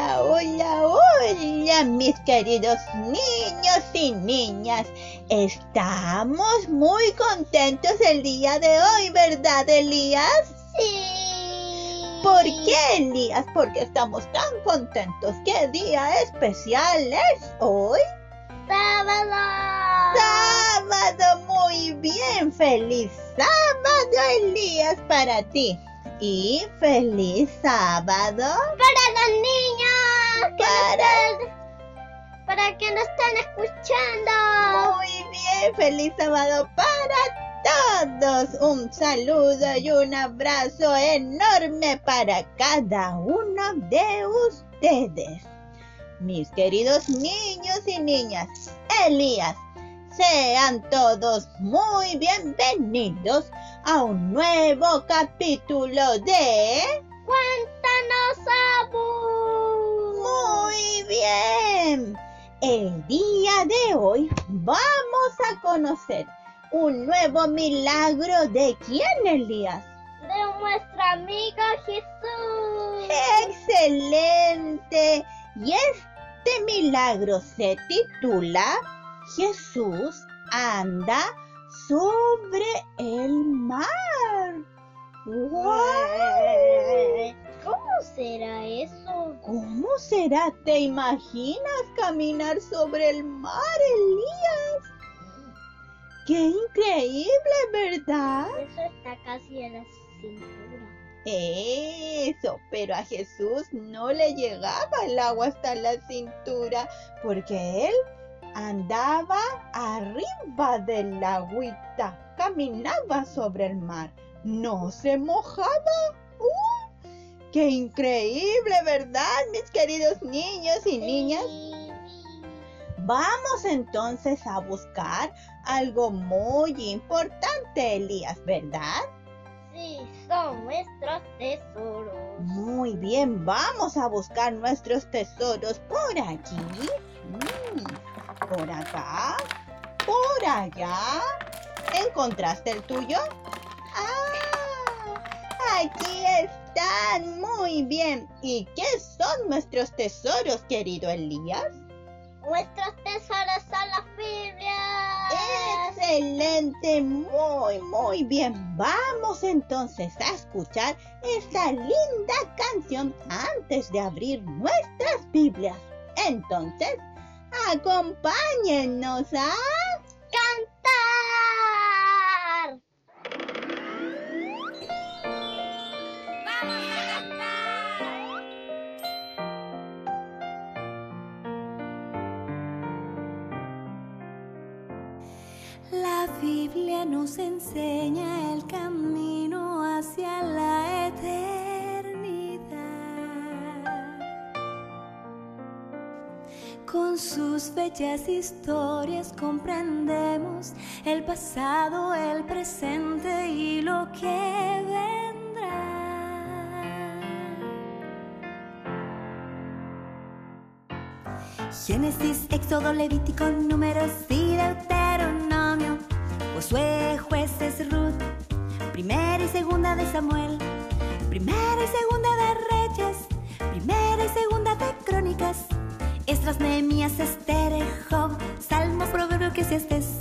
Hola, hola, hola, mis queridos niños y niñas. Estamos muy contentos el día de hoy, ¿verdad, Elías? Sí. ¿Por qué, Elías? Porque estamos tan contentos. ¿Qué día especial es hoy? Sábado. Sábado, muy bien. Feliz sábado, Elías, para ti. Y feliz sábado Para los niños. Para- para que nos están escuchando. Muy bien, feliz sábado para todos. Un saludo y un abrazo enorme para cada uno de ustedes. Mis queridos niños y niñas, Elías, sean todos muy bienvenidos a un nuevo capítulo de... Cuéntanos, Abu. Muy bien. El día de hoy vamos a conocer un nuevo milagro de quién, Elías. De nuestra amiga Jesús. Excelente. Y este milagro se titula Jesús anda sobre el mar. ¡Wow! ¿Cómo será eso? ¿Cómo será? ¿Te imaginas caminar sobre el mar, Elías? ¡Qué increíble, ¿verdad? Eso está casi en la cintura. Eso, pero a Jesús no le llegaba el agua hasta la cintura porque él andaba arriba del agüita, caminaba sobre el mar, no se mojaba. ¡Uh! ¡Qué increíble, ¿verdad, mis queridos niños y niñas? Vamos entonces a buscar algo muy importante, Elías, ¿verdad? Sí, son nuestros tesoros. Muy bien, vamos a buscar nuestros tesoros por aquí, mm, por acá, por allá. ¿Encontraste el tuyo? ¡Ah! Aquí están, muy bien. ¿Y qué son nuestros tesoros, querido Elías? Nuestros tesoros son las Biblias. Excelente, muy, muy bien. Vamos entonces a escuchar esta linda canción antes de abrir nuestras Biblias. Entonces, acompáñennos a... nos enseña el camino hacia la eternidad. Con sus bellas historias comprendemos el pasado, el presente y lo que vendrá. Génesis, Éxodo, Levítico, Números y Deuteronomio, Josué, Jueces, Ruth, Primera y Segunda de Samuel, Primera y Segunda de Reyes, Primera y Segunda de Crónicas, Esdras, Nehemías, Esther, Job, Salmos, Proverbios, Eclesiastes,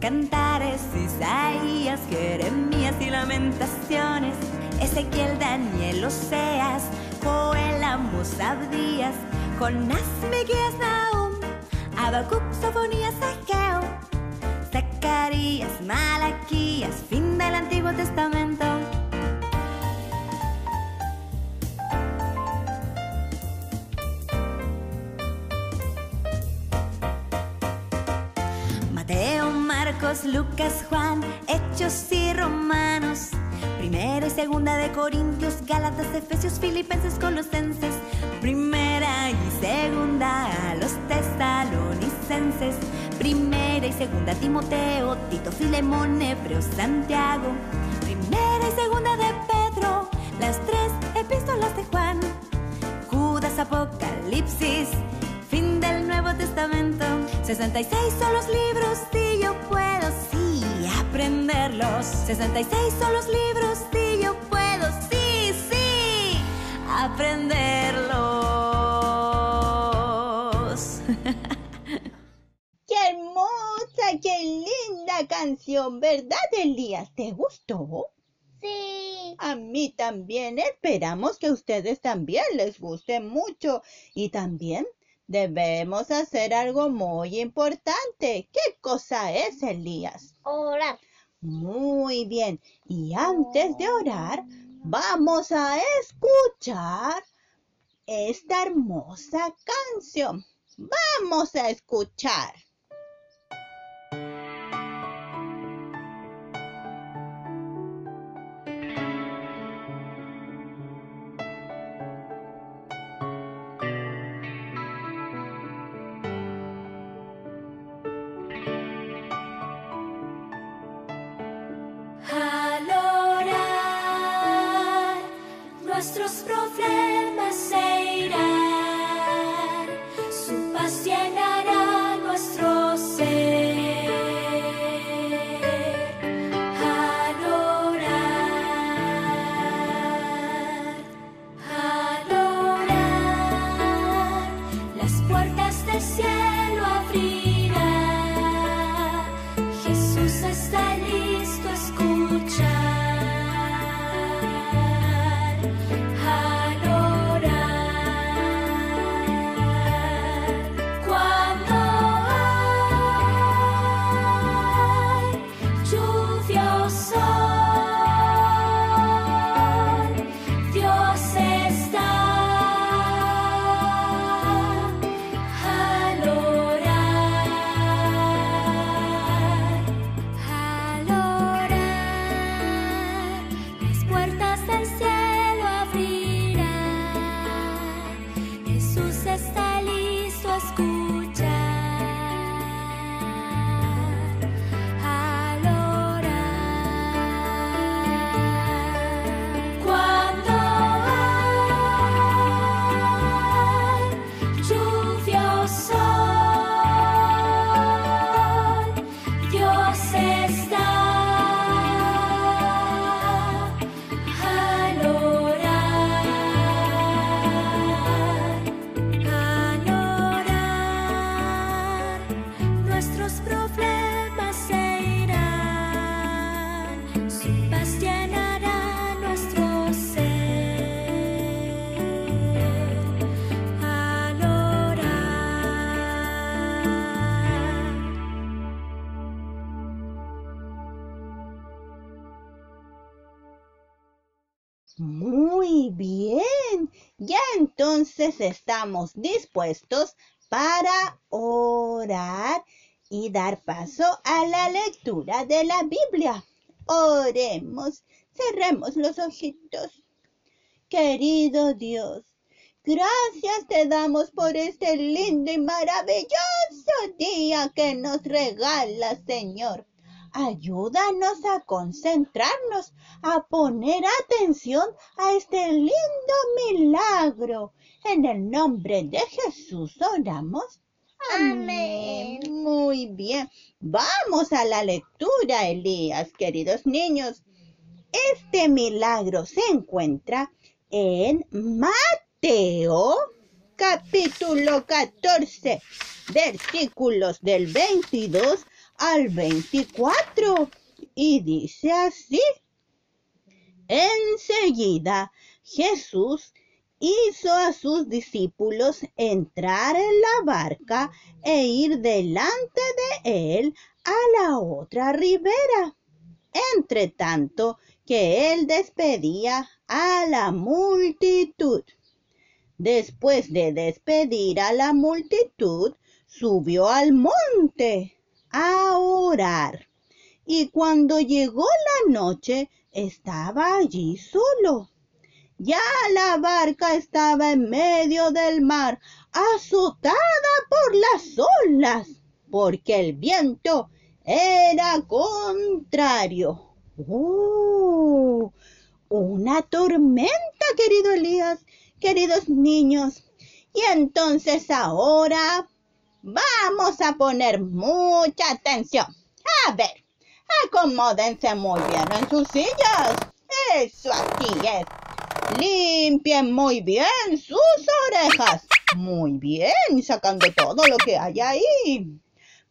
Cantares, Isaías, Jeremías y Lamentaciones, Ezequiel, Daniel, Oseas, Joel, Amos, Abdías, Jonás, Miqueas, Nahum, Habacuc, Sofonías, Ageo, Zacarías, Malaquías, fin del Antiguo Testamento. Mateo, Marcos, Lucas, Juan, Hechos y Romanos. Primera y segunda de Corintios, Gálatas, Efesios, Filipenses, Colosenses. Primera y segunda a los tesalonicenses. Primera y segunda Timoteo, Tito, Filemón, Hebreo, Santiago. Primera y segunda de Pedro, las tres epístolas de Juan. Judas, Apocalipsis, fin del Nuevo Testamento. 66 son los libros y yo puedo, sí, aprenderlos. 66 son los libros y yo puedo, sí, sí, aprenderlos. Canción, ¿verdad, Elías? ¿Te gustó? Sí. A mí también. Esperamos que a ustedes también les guste mucho. Y también debemos hacer algo muy importante. ¿Qué cosa es, Elías? Orar. Muy bien. Y antes de orar, vamos a escuchar esta hermosa canción. Vamos a escuchar. Nuestros problemas estamos dispuestos para orar y dar paso a la lectura de la Biblia. Oremos. Cerremos los ojitos. Querido Dios, gracias te damos por este lindo y maravilloso día que nos regalas, Señor. Ayúdanos a concentrarnos, a poner atención a este lindo milagro. En el nombre de Jesús oramos. Amén. Muy bien. Vamos a la lectura, Elías, queridos niños. Este milagro se encuentra en Mateo capítulo 14, versículos del 22 al 24. Y dice así. Enseguida Jesús hizo a sus discípulos entrar en la barca e ir delante de él a la otra ribera. Entre tanto que él despedía a la multitud. Después de despedir a la multitud, subió al monte a orar. Y cuando llegó la noche, estaba allí solo. Ya la barca estaba en medio del mar, azotada por las olas, porque el viento era contrario. ¡Oh! Una tormenta, querido Elías, queridos niños. Y entonces ahora vamos a poner mucha atención. A ver, acomódense muy bien en sus sillas. Eso así es. Limpien muy bien sus orejas. Muy bien, sacando todo lo que hay ahí.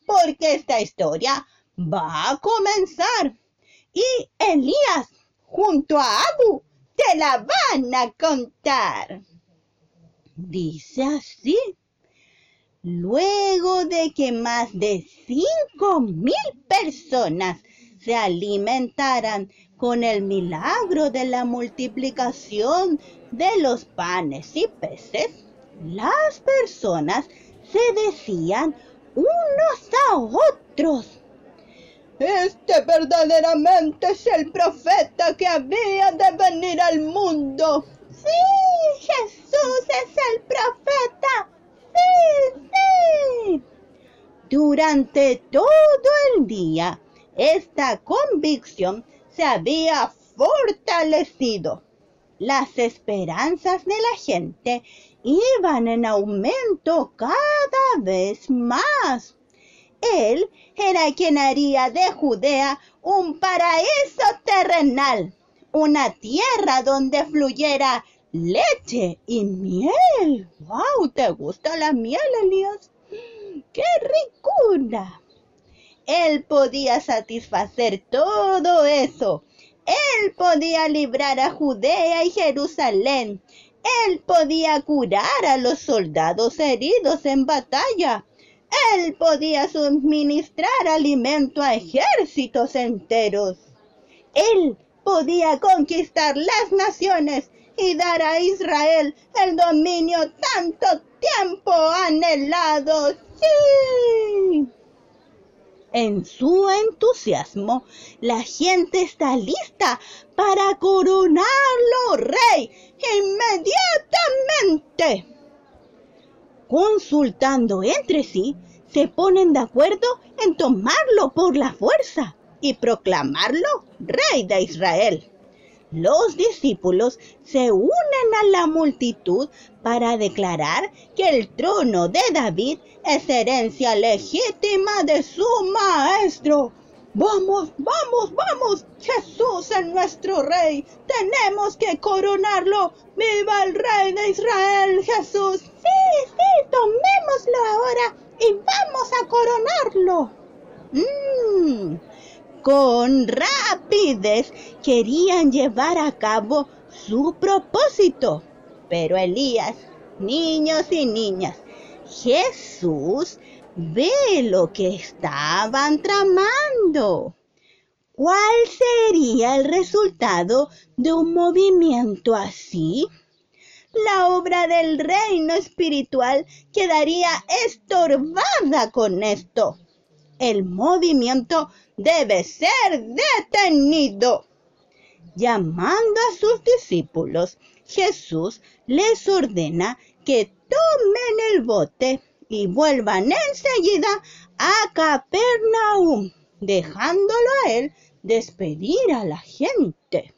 Porque esta historia va a comenzar. Y Elías, junto a Abu, te la van a contar. Dice así. Luego de que más de cinco mil personas se alimentaran con el milagro de la multiplicación de los panes y peces, las personas se decían unos a otros. Este verdaderamente es el profeta que había de venir al mundo. Sí, Jesús es el profeta. Sí, sí. Durante todo el día, esta convicción se había fortalecido. Las esperanzas de la gente iban en aumento cada vez más. Él era quien haría de Judea un paraíso terrenal, una tierra donde fluyera leche y miel. ¡Wow! ¿Te gusta la miel, Elías? ¡Qué ricura! Él podía satisfacer todo eso. Él podía librar a Judea y Jerusalén. Él podía curar a los soldados heridos en batalla. Él podía suministrar alimento a ejércitos enteros. Él podía conquistar las naciones y dar a Israel el dominio tanto tiempo anhelado. Sí. En su entusiasmo, la gente está lista para coronarlo rey inmediatamente. Consultando entre sí, se ponen de acuerdo en tomarlo por la fuerza y proclamarlo rey de Israel. Los discípulos se unen a la multitud para declarar que el trono de David es herencia legítima de su maestro. Vamos, vamos, vamos. Jesús es nuestro rey. Tenemos que coronarlo. ¡Viva el rey de Israel, Jesús! Sí, sí, tomémoslo ahora y vamos a coronarlo. Mm, con rapidez querían llevar a cabo su propósito. Pero Elías, niños y niñas, Jesús ve lo que estaban tramando. ¿Cuál sería el resultado de un movimiento así? La obra del reino espiritual quedaría estorbada con esto. El movimiento debe ser detenido. Llamando a sus discípulos, Jesús les ordena que tomen el bote y vuelvan enseguida a Capernaum, dejándolo a él despedir a la gente.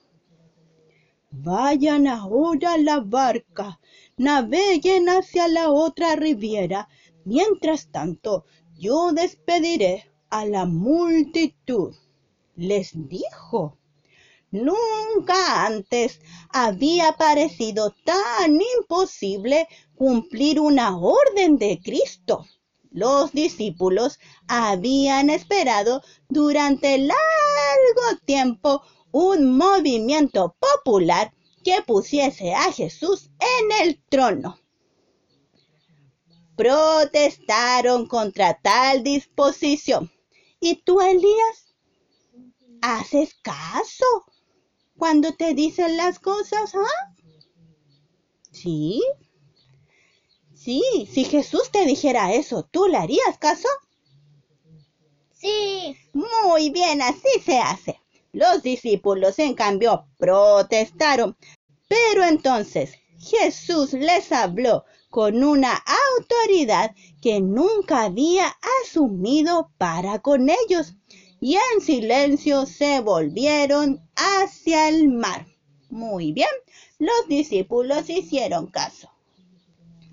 Vayan ahora a la barca, naveguen hacia la otra riviera. Mientras tanto, yo despediré a la multitud. Les dijo. Nunca antes había parecido tan imposible cumplir una orden de Cristo. Los discípulos habían esperado durante largo tiempo un movimiento popular que pusiese a Jesús en el trono. Protestaron contra tal disposición. ¿Y tú, Elías? ¿Haces caso? cuando te dicen las cosas, ¿ah? ¿Sí? Sí, si Jesús te dijera eso, ¿tú le harías caso? Sí. Muy bien, así se hace. Los discípulos, en cambio, protestaron. Pero entonces Jesús les habló con una autoridad que nunca había asumido para con ellos y en silencio se volvieron hacia el mar. Muy bien, los discípulos hicieron caso.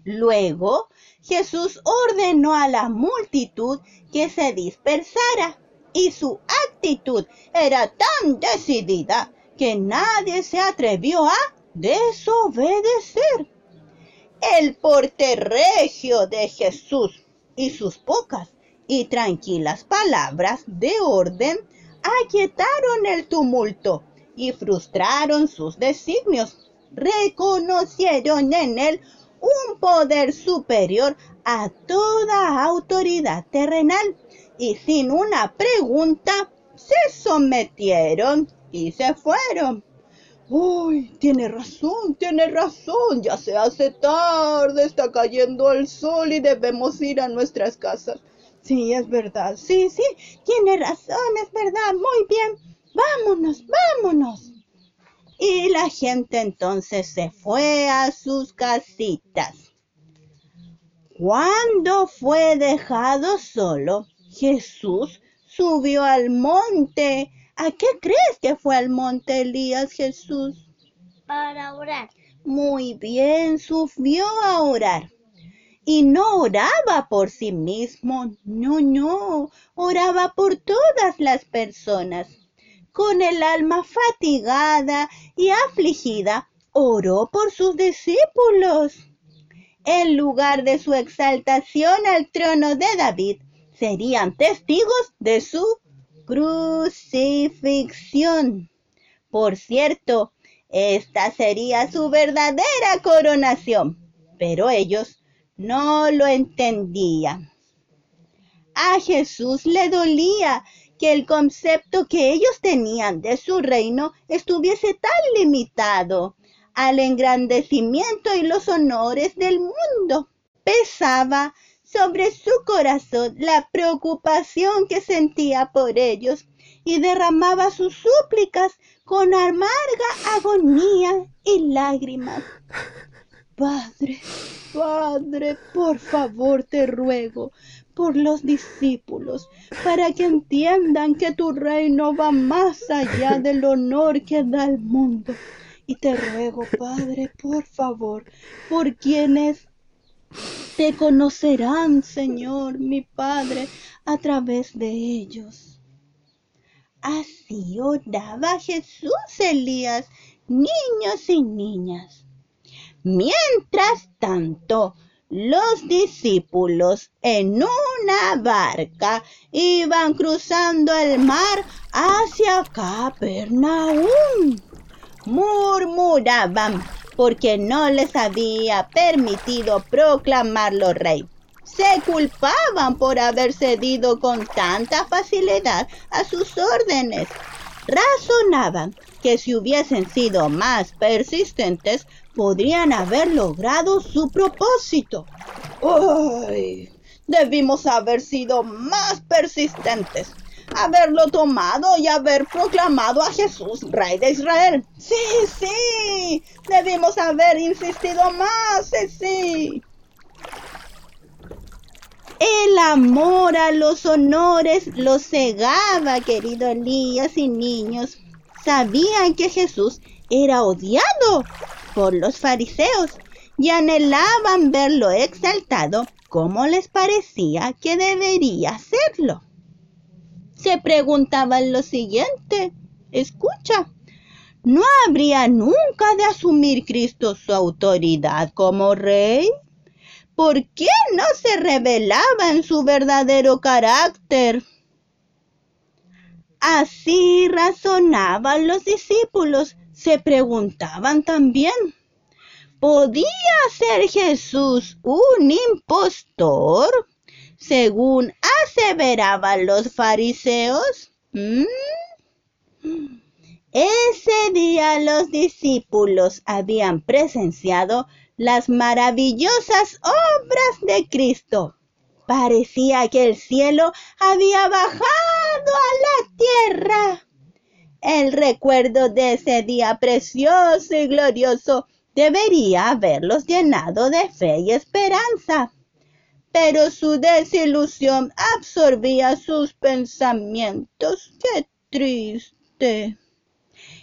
Luego Jesús ordenó a la multitud que se dispersara y su actitud era tan decidida que nadie se atrevió a desobedecer. El porte regio de Jesús y sus pocas y tranquilas palabras de orden aquietaron el tumulto y frustraron sus designios. Reconocieron en él un poder superior a toda autoridad terrenal y sin una pregunta se sometieron y se fueron. Uy, tiene razón, tiene razón, ya se hace tarde, está cayendo el sol y debemos ir a nuestras casas. Sí, es verdad, sí, sí, tiene razón, es verdad, muy bien, vámonos, vámonos. Y la gente entonces se fue a sus casitas. Cuando fue dejado solo, Jesús subió al monte ¿A qué crees que fue al monte Elías Jesús? Para orar. Muy bien, subió a orar. Y no oraba por sí mismo, no, no, oraba por todas las personas. Con el alma fatigada y afligida, oró por sus discípulos. En lugar de su exaltación al trono de David, serían testigos de su crucifixión. Por cierto, esta sería su verdadera coronación, pero ellos no lo entendían. A Jesús le dolía que el concepto que ellos tenían de su reino estuviese tan limitado al engrandecimiento y los honores del mundo. Pesaba sobre su corazón la preocupación que sentía por ellos y derramaba sus súplicas con amarga agonía y lágrimas. Padre, Padre, por favor te ruego por los discípulos, para que entiendan que tu reino va más allá del honor que da el mundo. Y te ruego, Padre, por favor, por quienes te conocerán, Señor, mi Padre, a través de ellos. Así oraba Jesús Elías, niños y niñas. Mientras tanto, los discípulos en una barca iban cruzando el mar hacia Capernaum. Murmuraban porque no les había permitido proclamarlo rey. Se culpaban por haber cedido con tanta facilidad a sus órdenes. Razonaban que si hubiesen sido más persistentes, podrían haber logrado su propósito. ¡Ay! Debimos haber sido más persistentes haberlo tomado y haber proclamado a Jesús, Rey de Israel. Sí, sí, debimos haber insistido más, sí, sí. El amor a los honores los cegaba, querido Elías y niños. Sabían que Jesús era odiado por los fariseos y anhelaban verlo exaltado como les parecía que debería serlo se preguntaban lo siguiente. Escucha, ¿no habría nunca de asumir Cristo su autoridad como rey? ¿Por qué no se revelaba en su verdadero carácter? Así razonaban los discípulos, se preguntaban también, ¿podía ser Jesús un impostor? Según aseveraban los fariseos? ¿Mm? Ese día los discípulos habían presenciado las maravillosas obras de Cristo. Parecía que el cielo había bajado a la tierra. El recuerdo de ese día precioso y glorioso debería haberlos llenado de fe y esperanza pero su desilusión absorbía sus pensamientos. ¡Qué triste!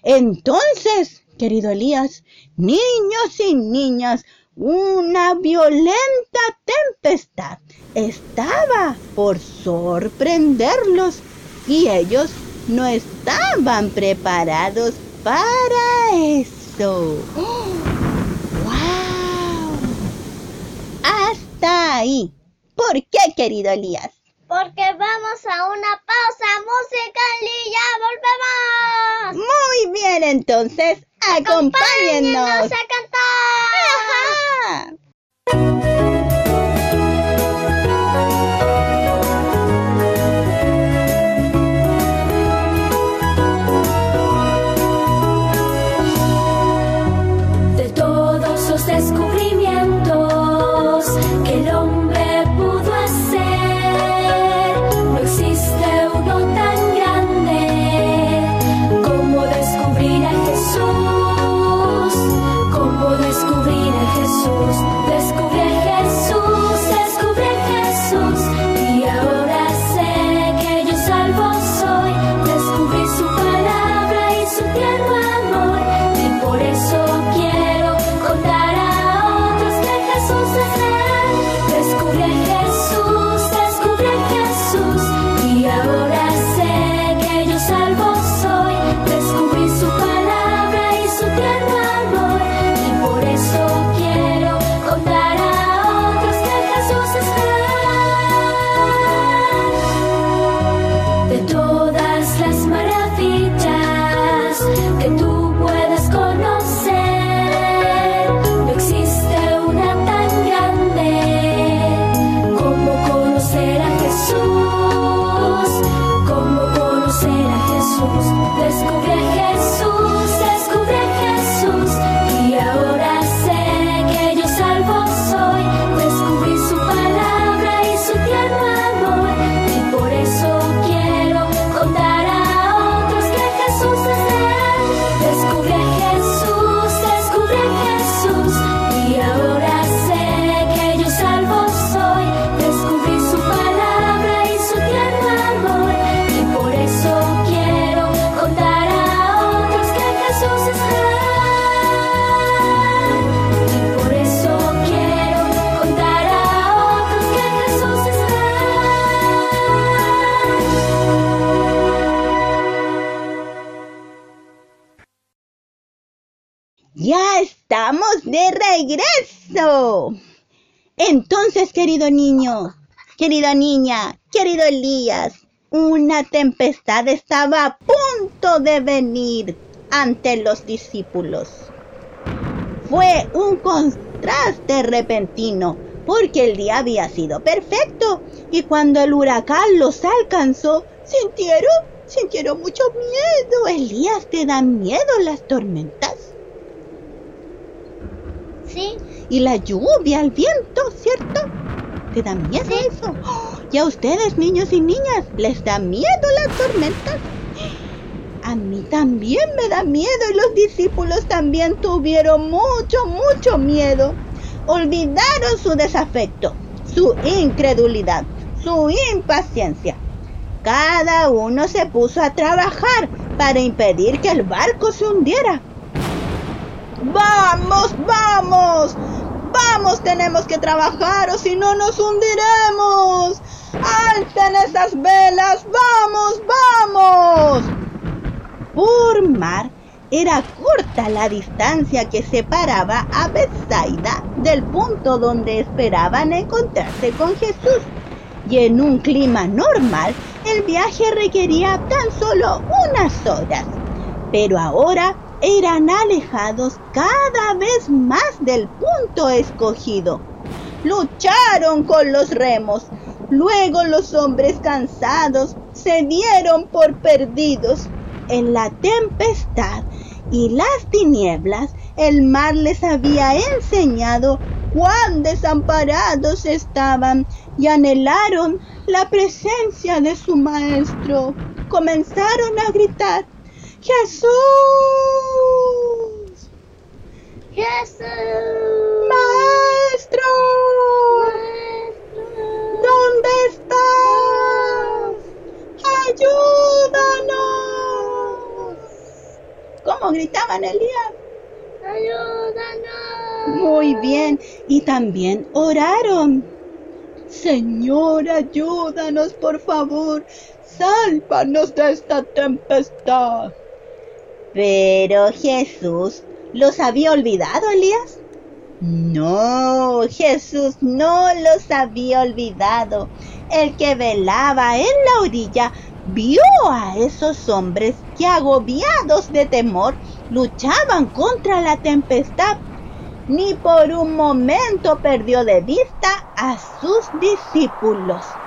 Entonces, querido Elías, niños y niñas, una violenta tempestad estaba por sorprenderlos y ellos no estaban preparados para eso. ¡Wow! Hasta ahí ¿Por qué, querido Elías? porque vamos a una pausa musical y ya volvemos. Muy bien, entonces, acompáñennos. Querida niña, querido Elías, una tempestad estaba a punto de venir ante los discípulos. Fue un contraste repentino, porque el día había sido perfecto, y cuando el huracán los alcanzó, sintieron, sintieron mucho miedo. Elías, ¿te dan miedo las tormentas? Sí, y la lluvia, el viento, ¿cierto? ¿Te da miedo eso? ¿Y a ustedes, niños y niñas, les da miedo las tormentas? A mí también me da miedo y los discípulos también tuvieron mucho, mucho miedo. Olvidaron su desafecto, su incredulidad, su impaciencia. Cada uno se puso a trabajar para impedir que el barco se hundiera. ¡Vamos, vamos! ¡Vamos, tenemos que trabajar o si no nos hundiremos! ¡Alten esas velas! ¡Vamos, vamos! Por mar era corta la distancia que separaba a Bethsaida del punto donde esperaban encontrarse con Jesús. Y en un clima normal, el viaje requería tan solo unas horas. Pero ahora eran alejados cada vez más del punto escogido. Lucharon con los remos. Luego los hombres cansados se dieron por perdidos. En la tempestad y las tinieblas, el mar les había enseñado cuán desamparados estaban y anhelaron la presencia de su maestro. Comenzaron a gritar, Jesús, Jesús. maestro, Maestro. ¿dónde estás? Ayúdanos. ¿Cómo gritaban Elías? Ayúdanos. Muy bien, y también oraron. Señor, ayúdanos, por favor. Sálvanos de esta tempestad. Pero Jesús los había olvidado, Elías. No, Jesús no los había olvidado. el que velaba en la orilla, vio a esos hombres que agobiados de temor luchaban contra la tempestad. Ni por un momento perdió de vista a sus discípulos.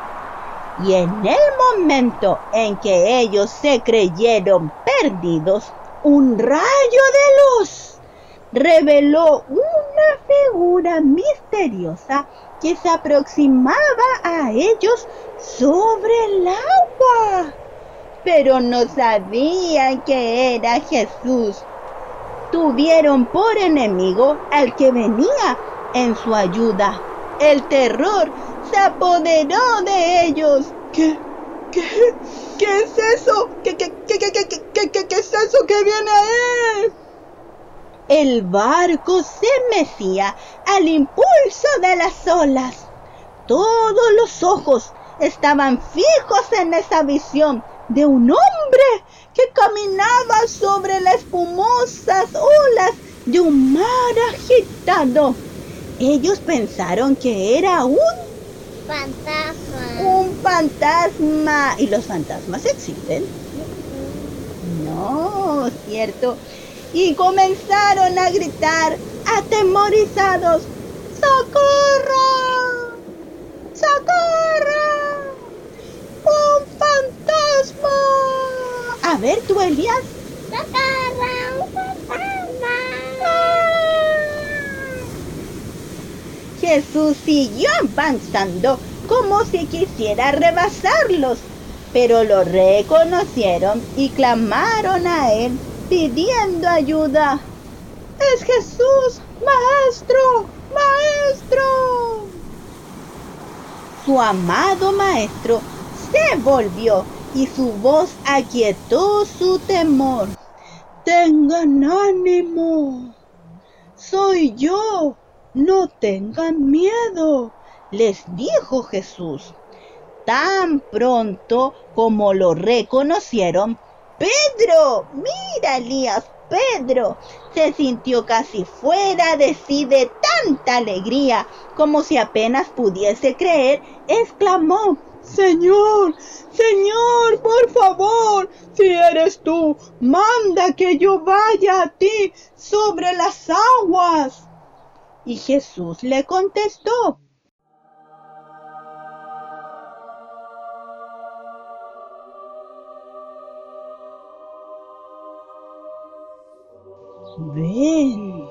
Y en el momento en que ellos se creyeron perdidos, un rayo de luz reveló una figura misteriosa que se aproximaba a ellos sobre el agua. Pero no sabían que era Jesús. Tuvieron por enemigo al que venía en su ayuda. El terror se apoderó de ellos. ¿Qué? ¿Qué? ¿Qué es eso? ¿Qué, qué, qué, qué, qué, qué, qué, qué es eso que viene ahí? El barco se mecía al impulso de las olas. Todos los ojos estaban fijos en esa visión de un hombre que caminaba sobre las espumosas olas de un mar agitado. Ellos pensaron que era un Fantasma. un fantasma. ¿Y los fantasmas existen? No, cierto. Y comenzaron a gritar atemorizados, ¡Socorro! ¡Socorro! ¡Un fantasma! A ver, tú, Elías. ¡Socorro! ¡Un fantasma! Jesús siguió avanzando como si quisiera rebasarlos, pero lo reconocieron y clamaron a él pidiendo ayuda. Es Jesús, maestro, maestro. Su amado maestro se volvió y su voz aquietó su temor. Tengan ánimo. Soy yo. No tengan miedo, les dijo Jesús. Tan pronto como lo reconocieron, Pedro, mira Elías, Pedro, se sintió casi fuera de sí de tanta alegría, como si apenas pudiese creer, exclamó, Señor, Señor, por favor, si eres tú, manda que yo vaya a ti sobre las aguas. Y Jesús le contestó, ven.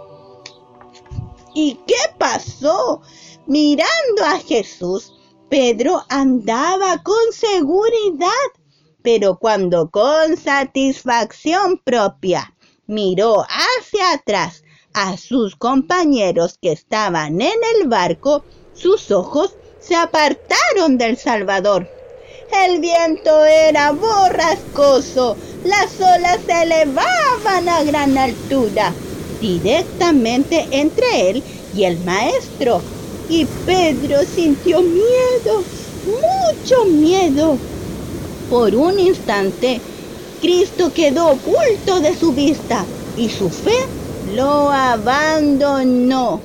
¿Y qué pasó? Mirando a Jesús, Pedro andaba con seguridad, pero cuando con satisfacción propia miró hacia atrás a sus compañeros que estaban en el barco, sus ojos se apartaron del Salvador. El viento era borrascoso, las olas se elevaban a gran altura, directamente entre él y el maestro. Y Pedro sintió miedo, mucho miedo. Por un instante, Cristo quedó oculto de su vista y su fe lo abandonó.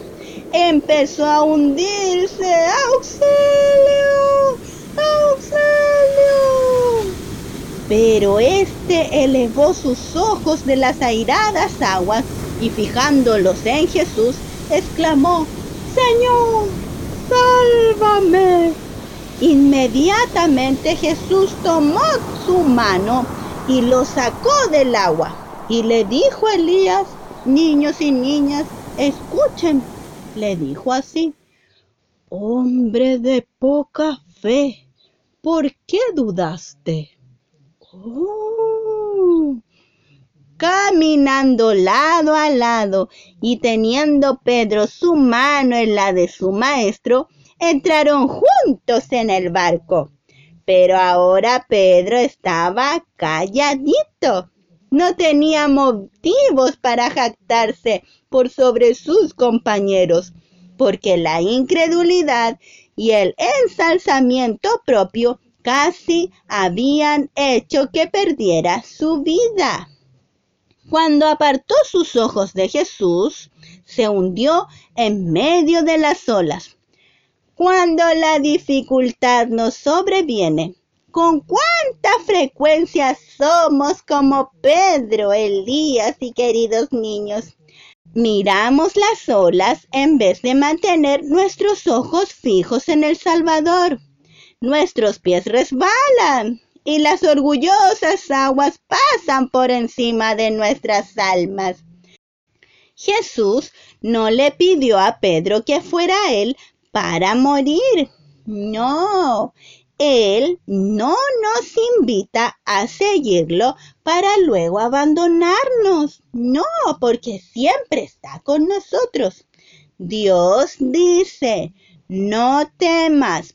Empezó a hundirse. ¡Auxilio! Pero éste elevó sus ojos de las airadas aguas y fijándolos en Jesús, exclamó, Señor, sálvame. Inmediatamente Jesús tomó su mano y lo sacó del agua y le dijo a Elías, niños y niñas, escuchen, le dijo así, hombre de poca fe, ¿por qué dudaste? Oh. Caminando lado a lado y teniendo Pedro su mano en la de su maestro, entraron juntos en el barco. Pero ahora Pedro estaba calladito. No tenía motivos para jactarse por sobre sus compañeros, porque la incredulidad y el ensalzamiento propio casi habían hecho que perdiera su vida. Cuando apartó sus ojos de Jesús, se hundió en medio de las olas. Cuando la dificultad nos sobreviene, ¿con cuánta frecuencia somos como Pedro, Elías y queridos niños? Miramos las olas en vez de mantener nuestros ojos fijos en el Salvador. Nuestros pies resbalan y las orgullosas aguas pasan por encima de nuestras almas. Jesús no le pidió a Pedro que fuera él para morir. No, él no nos invita a seguirlo para luego abandonarnos. No, porque siempre está con nosotros. Dios dice, no temas,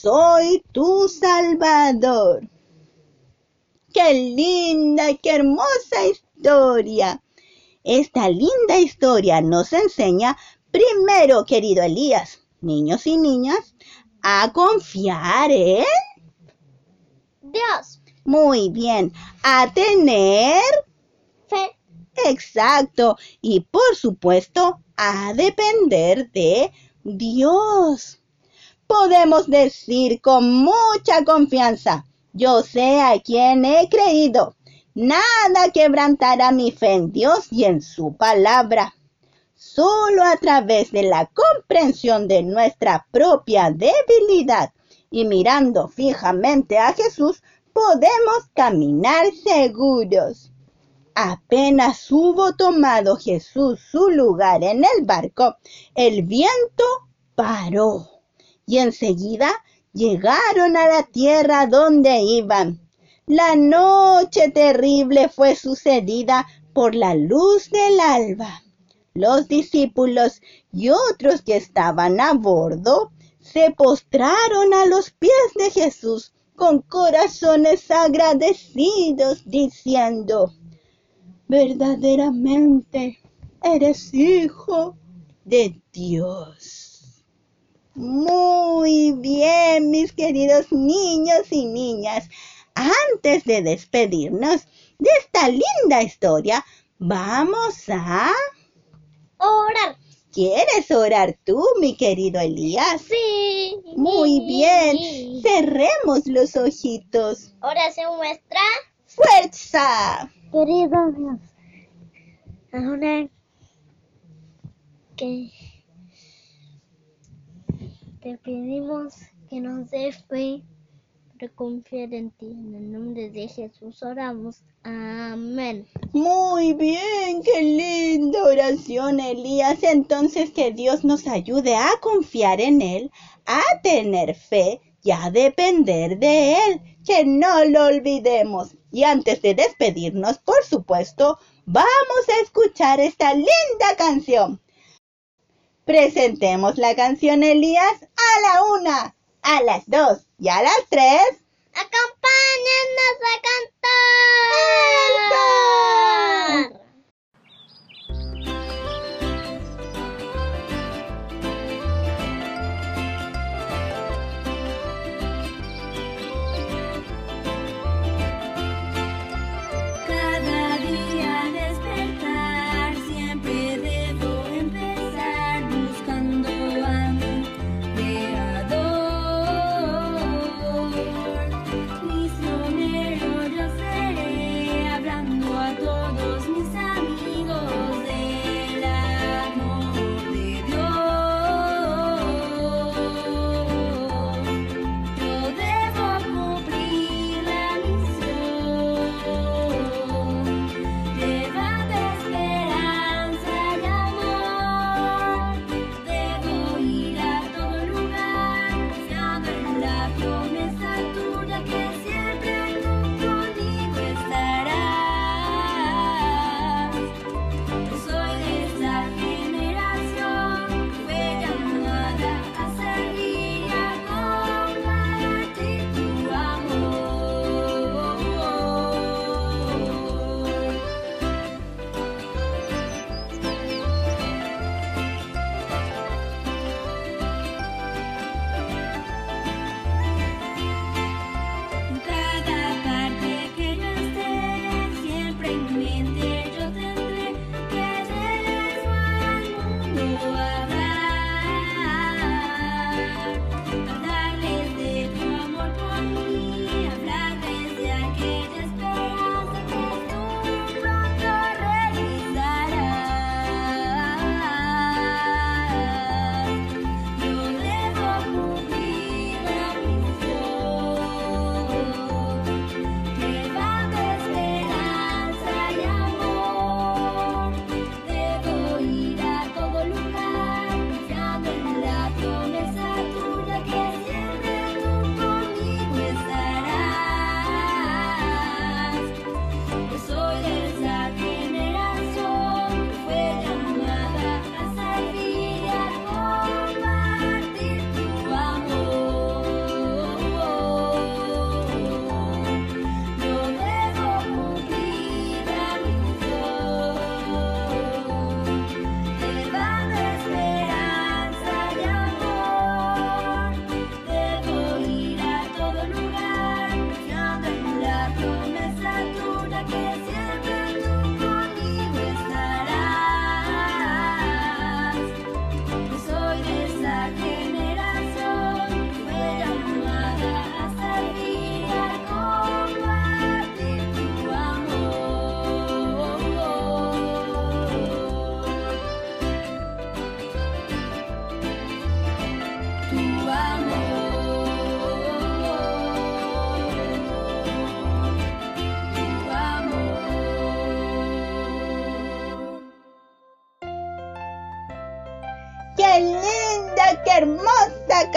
soy tu Salvador. ¡Qué linda y qué hermosa historia! Esta linda historia nos enseña, primero, querido Elías, niños y niñas, a confiar en Dios. Muy bien, a tener Fe. Exacto. Y por supuesto, a depender de Dios. Podemos decir con mucha confianza, yo sé a quien he creído. Nada quebrantará mi fe en Dios y en su palabra. Solo a través de la comprensión de nuestra propia debilidad y mirando fijamente a Jesús, podemos caminar seguros. Apenas hubo tomado Jesús su lugar en el barco, el viento paró y enseguida llegaron a la tierra donde iban. La noche terrible fue sucedida por la luz del alba. Los discípulos y otros que estaban a bordo se postraron a los pies de Jesús con corazones agradecidos, diciendo, verdaderamente eres hijo de Dios. Muy bien, mis queridos niños y niñas. Antes de despedirnos de esta linda historia, vamos a... Orar. ¿Quieres orar tú, mi querido Elías? Sí. Muy bien. Cerremos los ojitos. Oración nuestra. ¡Fuerza! Querido Dios, ahora que te pedimos que nos des fe para confiar en ti. En el nombre de Jesús oramos. Amén. Muy bien, qué linda oración, Elías. Entonces que Dios nos ayude a confiar en Él, a tener fe y a depender de Él. Que no lo olvidemos. Y antes de despedirnos, por supuesto, vamos a escuchar esta linda canción. Presentemos la canción Elías a la una, a las dos y a las tres. Acompáñennos a cantar. Cada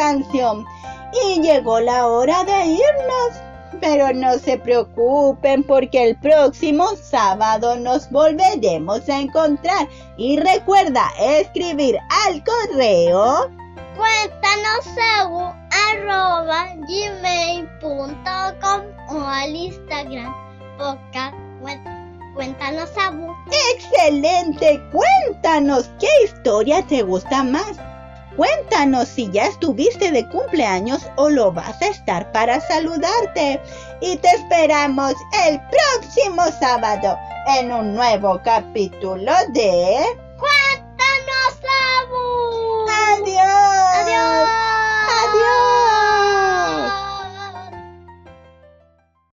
canción! Y llegó la hora de irnos. Pero no se preocupen porque el próximo sábado nos volveremos a encontrar. Y recuerda escribir al correo Cuéntanos arroba gmail.com o al Instagram podcast Cuéntanos según. Excelente, cuéntanos qué historia te gusta más. Cuéntanos si ya estuviste de cumpleaños o lo vas a estar para saludarte. Y te esperamos el próximo sábado en un nuevo capítulo de... ¡Cuéntanos, Abu! ¡Adiós!